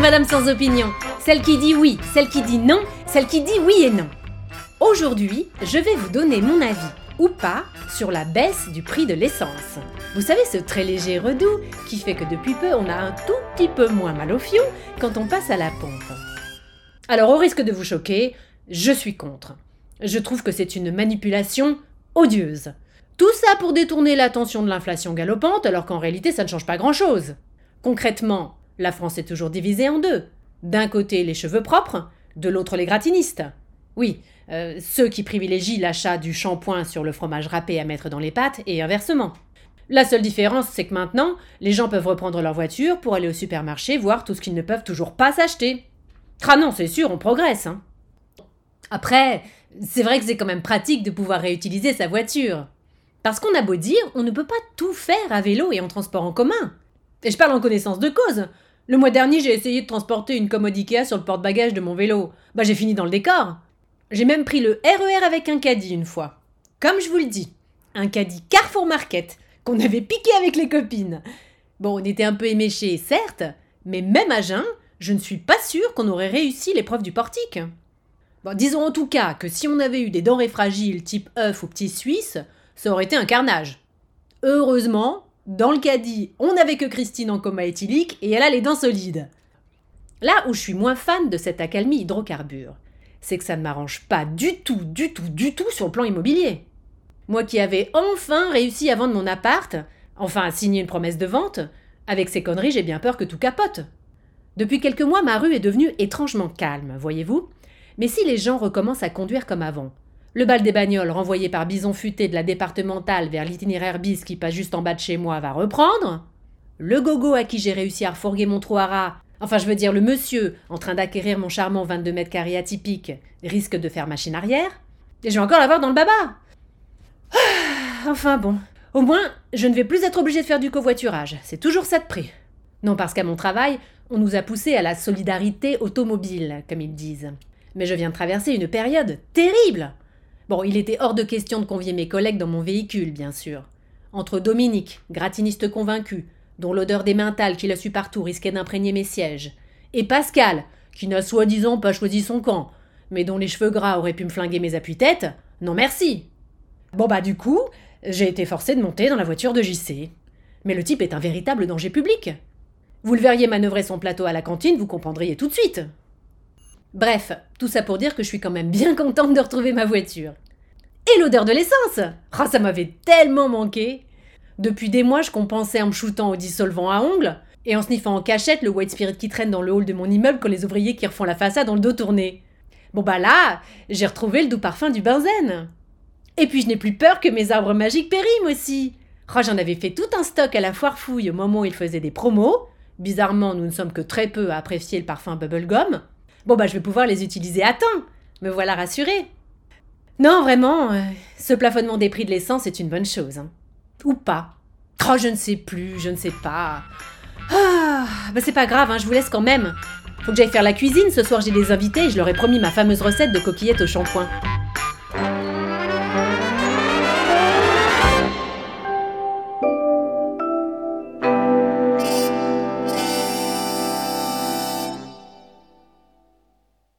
Madame sans opinion, celle qui dit oui, celle qui dit non, celle qui dit oui et non. Aujourd'hui, je vais vous donner mon avis, ou pas, sur la baisse du prix de l'essence. Vous savez, ce très léger redout qui fait que depuis peu on a un tout petit peu moins mal au fion quand on passe à la pompe. Alors, au risque de vous choquer, je suis contre. Je trouve que c'est une manipulation odieuse. Tout ça pour détourner l'attention de l'inflation galopante alors qu'en réalité ça ne change pas grand-chose. Concrètement, la France est toujours divisée en deux. D'un côté les cheveux propres, de l'autre les gratinistes. Oui, euh, ceux qui privilégient l'achat du shampoing sur le fromage râpé à mettre dans les pâtes et inversement. La seule différence, c'est que maintenant, les gens peuvent reprendre leur voiture pour aller au supermarché voir tout ce qu'ils ne peuvent toujours pas s'acheter. Ah non, c'est sûr, on progresse. Hein. Après, c'est vrai que c'est quand même pratique de pouvoir réutiliser sa voiture. Parce qu'on a beau dire, on ne peut pas tout faire à vélo et en transport en commun. Et je parle en connaissance de cause. Le mois dernier, j'ai essayé de transporter une commode Ikea sur le porte-bagages de mon vélo. Bah, j'ai fini dans le décor. J'ai même pris le RER e avec un caddie une fois. Comme je vous le dis, un caddie Carrefour Market qu'on avait piqué avec les copines. Bon, on était un peu éméchés, certes, mais même à jeun, je ne suis pas sûre qu'on aurait réussi l'épreuve du portique. Bon, disons en tout cas que si on avait eu des denrées fragiles type œuf ou petit suisse, ça aurait été un carnage. Heureusement, dans le caddie, on n'avait que Christine en coma éthylique et elle a les dents solides. Là où je suis moins fan de cette accalmie hydrocarbure, c'est que ça ne m'arrange pas du tout, du tout, du tout sur le plan immobilier. Moi qui avais enfin réussi à vendre mon appart, enfin à signer une promesse de vente, avec ces conneries, j'ai bien peur que tout capote. Depuis quelques mois, ma rue est devenue étrangement calme, voyez-vous. Mais si les gens recommencent à conduire comme avant, le bal des bagnoles renvoyé par Bison Futé de la départementale vers l'itinéraire bis qui passe juste en bas de chez moi va reprendre. Le gogo à qui j'ai réussi à refourguer mon trou à enfin je veux dire le monsieur en train d'acquérir mon charmant 22 mètres carrés atypique, risque de faire machine arrière. Et je vais encore l'avoir dans le baba. Ah, enfin bon. Au moins, je ne vais plus être obligé de faire du covoiturage. C'est toujours ça de prix. Non parce qu'à mon travail, on nous a poussé à la solidarité automobile, comme ils disent. Mais je viens de traverser une période terrible. Bon, il était hors de question de convier mes collègues dans mon véhicule, bien sûr. Entre Dominique, gratiniste convaincu, dont l'odeur des mentales qu'il a su partout risquait d'imprégner mes sièges, et Pascal, qui n'a soi-disant pas choisi son camp, mais dont les cheveux gras auraient pu me flinguer mes appuis-têtes, non merci. Bon bah du coup, j'ai été forcé de monter dans la voiture de JC. Mais le type est un véritable danger public. Vous le verriez manœuvrer son plateau à la cantine, vous comprendriez tout de suite. Bref, tout ça pour dire que je suis quand même bien contente de retrouver ma voiture. Et l'odeur de l'essence Ah, ça m'avait tellement manqué Depuis des mois, je compensais en me shootant au dissolvant à ongles et en sniffant en cachette le white spirit qui traîne dans le hall de mon immeuble quand les ouvriers qui refont la façade ont le dos tourné. Bon bah là, j'ai retrouvé le doux parfum du benzène. Et puis je n'ai plus peur que mes arbres magiques périment aussi. Oh, j'en avais fait tout un stock à la foire fouille au moment où ils faisaient des promos. Bizarrement, nous ne sommes que très peu à apprécier le parfum bubblegum. Bon, bah, je vais pouvoir les utiliser à temps. Me voilà rassurée. Non, vraiment, euh, ce plafonnement des prix de l'essence est une bonne chose. Hein. Ou pas. Oh, je ne sais plus, je ne sais pas. Ah, bah c'est pas grave, hein, je vous laisse quand même. Faut que j'aille faire la cuisine, ce soir j'ai des invités et je leur ai promis ma fameuse recette de coquillettes au shampoing.